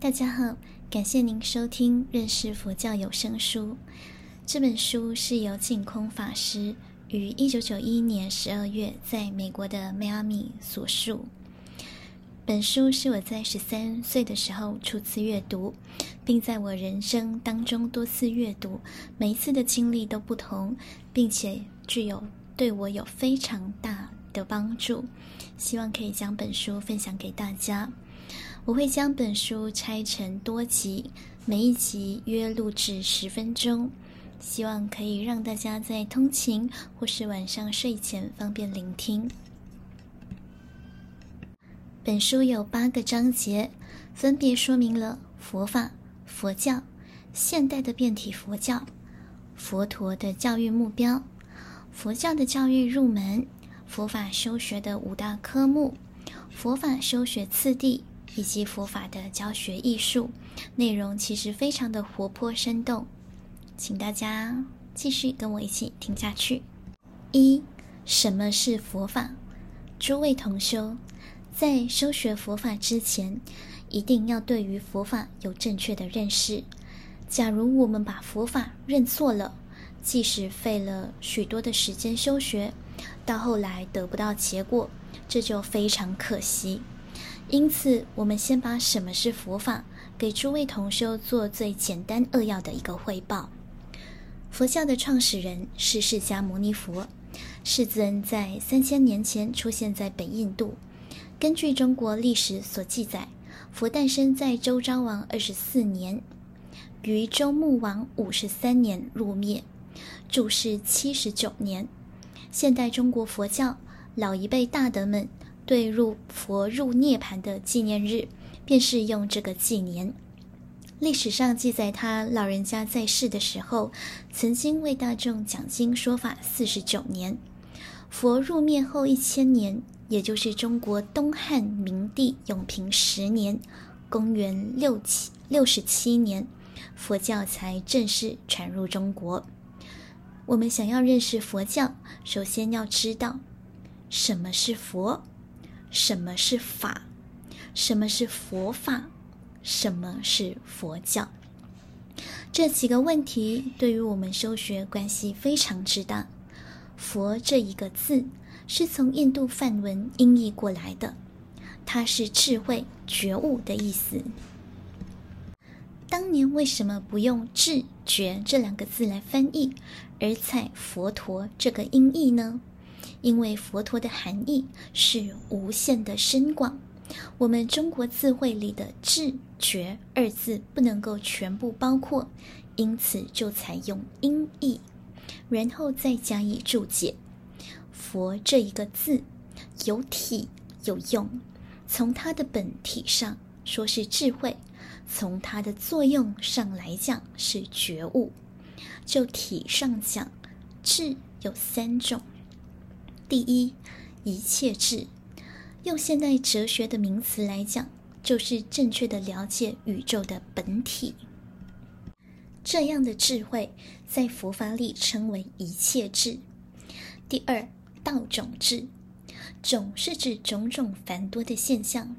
大家好，感谢您收听认识佛教有声书。这本书是由净空法师于一九九一年十二月在美国的迈阿密所述。本书是我在十三岁的时候初次阅读，并在我人生当中多次阅读，每一次的经历都不同，并且具有对我有非常大的帮助。希望可以将本书分享给大家。我会将本书拆成多集，每一集约录制十分钟，希望可以让大家在通勤或是晚上睡前方便聆听。本书有八个章节，分别说明了佛法、佛教、现代的变体佛教、佛陀的教育目标、佛教的教育入门、佛法修学的五大科目、佛法修学次第。以及佛法的教学艺术内容，其实非常的活泼生动，请大家继续跟我一起听下去。一、什么是佛法？诸位同修，在修学佛法之前，一定要对于佛法有正确的认识。假如我们把佛法认错了，即使费了许多的时间修学，到后来得不到结果，这就非常可惜。因此，我们先把什么是佛法给诸位同修做最简单扼要的一个汇报。佛教的创始人是释迦牟尼佛，世尊在三千年前出现在北印度。根据中国历史所记载，佛诞生在周昭王二十四年，于周穆王五十三年入灭，住世七十九年。现代中国佛教老一辈大德们。对入佛入涅槃的纪念日，便是用这个纪年。历史上记载，他老人家在世的时候，曾经为大众讲经说法四十九年。佛入灭后一千年，也就是中国东汉明帝永平十年（公元六七六十七年），佛教才正式传入中国。我们想要认识佛教，首先要知道什么是佛。什么是法？什么是佛法？什么是佛教？这几个问题对于我们修学关系非常之大。佛这一个字是从印度梵文音译过来的，它是智慧、觉悟的意思。当年为什么不用智觉这两个字来翻译，而采佛陀这个音译呢？因为佛陀的含义是无限的深广，我们中国字汇里的“智觉”二字不能够全部包括，因此就采用音译，然后再加以注解。佛这一个字有体有用，从它的本体上说是智慧，从它的作用上来讲是觉悟。就体上讲，智有三种。第一，一切智，用现代哲学的名词来讲，就是正确的了解宇宙的本体。这样的智慧在佛法里称为一切智。第二，道种智，种是指种种繁多的现象，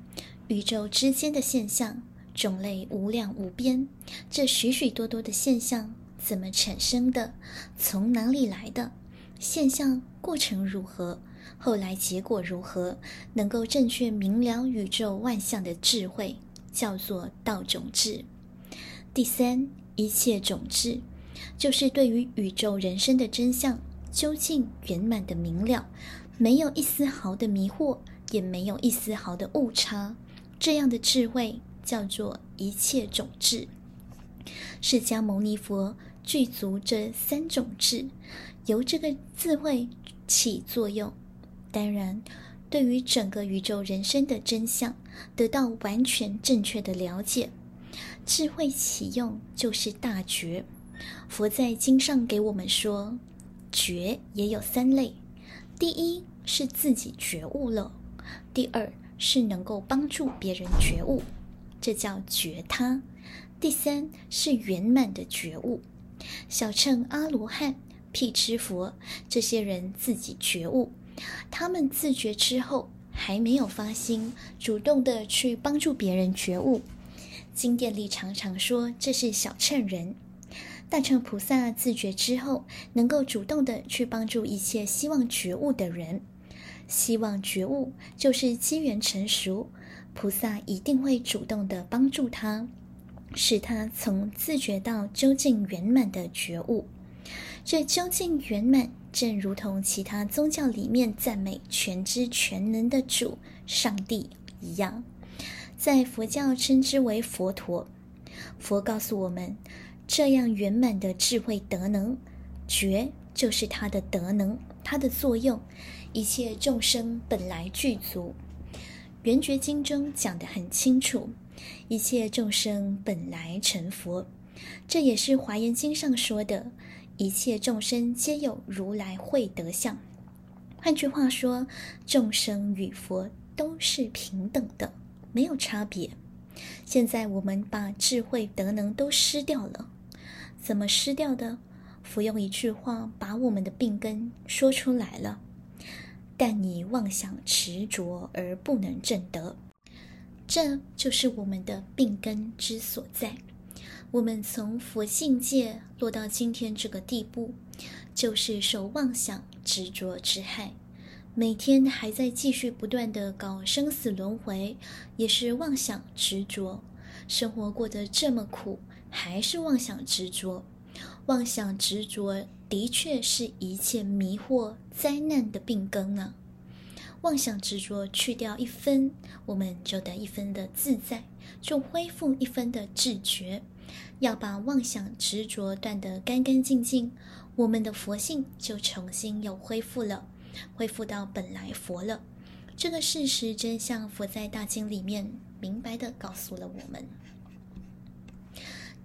宇宙之间的现象，种类无量无边。这许许多多的现象怎么产生的？从哪里来的？现象过程如何？后来结果如何？能够正确明了宇宙万象的智慧，叫做道种智。第三，一切种智，就是对于宇宙人生的真相究竟圆满的明了，没有一丝毫的迷惑，也没有一丝毫的误差，这样的智慧叫做一切种智。释迦牟尼佛具足这三种智。由这个智慧起作用，当然，对于整个宇宙人生的真相得到完全正确的了解，智慧起用就是大觉。佛在经上给我们说，觉也有三类：第一是自己觉悟了；第二是能够帮助别人觉悟，这叫觉他；第三是圆满的觉悟，小乘阿罗汉。辟支佛，这些人自己觉悟，他们自觉之后还没有发心，主动的去帮助别人觉悟，经典里常常说这是小乘人。大乘菩萨自觉之后，能够主动的去帮助一切希望觉悟的人。希望觉悟就是机缘成熟，菩萨一定会主动的帮助他，使他从自觉到究竟圆满的觉悟。这究竟圆满，正如同其他宗教里面赞美全知全能的主上帝一样，在佛教称之为佛陀。佛告诉我们。这样圆满的智慧德能，觉就是他的德能，他的作用，一切众生本来具足。圆觉经中讲得很清楚，一切众生本来成佛，这也是华严经上说的，一切众生皆有如来慧德相。换句话说，众生与佛都是平等的，没有差别。现在我们把智慧德能都失掉了。怎么失掉的？佛用一句话把我们的病根说出来了。但你妄想执着而不能证得，这就是我们的病根之所在。我们从佛性界落到今天这个地步，就是受妄想执着之害，每天还在继续不断地搞生死轮回，也是妄想执着，生活过得这么苦。还是妄想执着，妄想执着的确是一切迷惑灾难的病根啊！妄想执着去掉一分，我们就得一分的自在，就恢复一分的自觉。要把妄想执着断得干干净净，我们的佛性就重新又恢复了，恢复到本来佛了。这个事实真相，佛在大经里面明白地告诉了我们。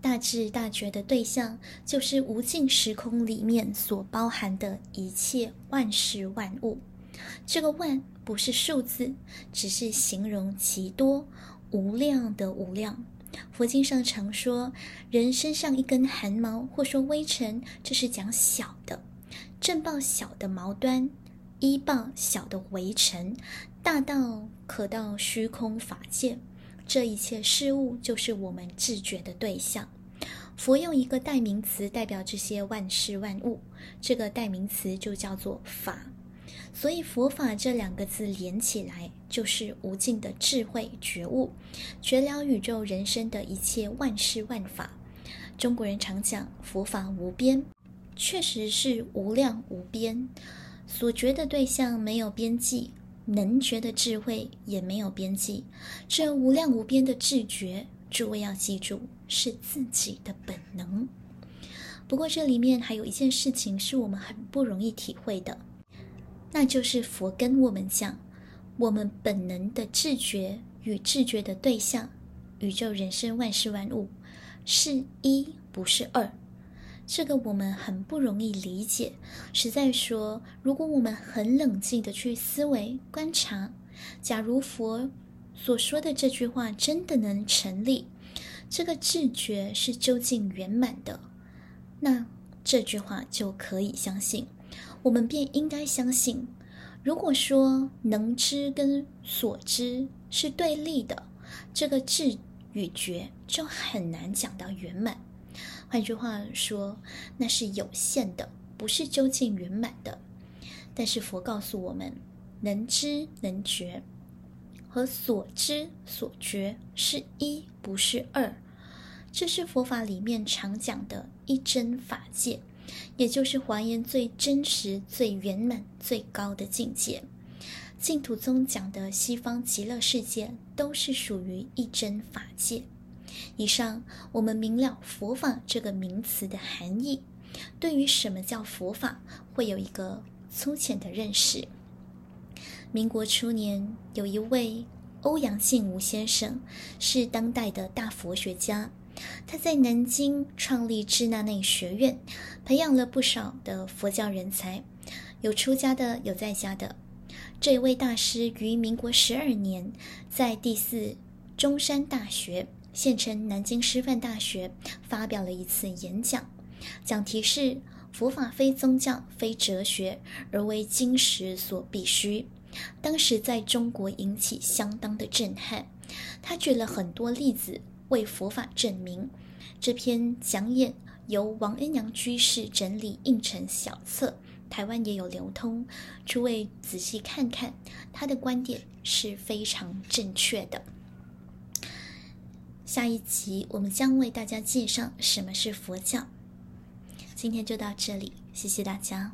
大智大觉的对象，就是无尽时空里面所包含的一切万事万物。这个“万”不是数字，只是形容其多，无量的无量。佛经上常说，人身上一根汗毛，或说微尘，这是讲小的；正报小的毛端，依报小的微尘，大到可到虚空法界。这一切事物，就是我们自觉的对象。佛用一个代名词代表这些万事万物，这个代名词就叫做法。所以“佛法”这两个字连起来，就是无尽的智慧觉悟，觉了宇宙人生的一切万事万法。中国人常讲“佛法无边”，确实是无量无边，所觉的对象没有边际。能觉的智慧也没有边际，这无量无边的智觉，诸位要记住，是自己的本能。不过这里面还有一件事情是我们很不容易体会的，那就是佛跟我们讲，我们本能的智觉与智觉的对象，宇宙人生万事万物，是一，不是二。这个我们很不容易理解。实在说，如果我们很冷静的去思维观察，假如佛所说的这句话真的能成立，这个智觉是究竟圆满的，那这句话就可以相信。我们便应该相信，如果说能知跟所知是对立的，这个智与觉就很难讲到圆满。换句话说，那是有限的，不是究竟圆满的。但是佛告诉我们，能知能觉和所知所觉是一，不是二。这是佛法里面常讲的一真法界，也就是还原最真实、最圆满、最高的境界。净土宗讲的西方极乐世界，都是属于一真法界。以上我们明了佛法这个名词的含义，对于什么叫佛法，会有一个粗浅的认识。民国初年，有一位欧阳信吾先生，是当代的大佛学家，他在南京创立支那内学院，培养了不少的佛教人才，有出家的，有在家的。这位大师于民国十二年，在第四中山大学。现称南京师范大学发表了一次演讲，讲题是“佛法非宗教，非哲学，而为今时所必须”。当时在中国引起相当的震撼。他举了很多例子，为佛法正名。这篇讲演由王恩阳居士整理印成小册，台湾也有流通。诸位仔细看看，他的观点是非常正确的。下一集我们将为大家介绍什么是佛教。今天就到这里，谢谢大家。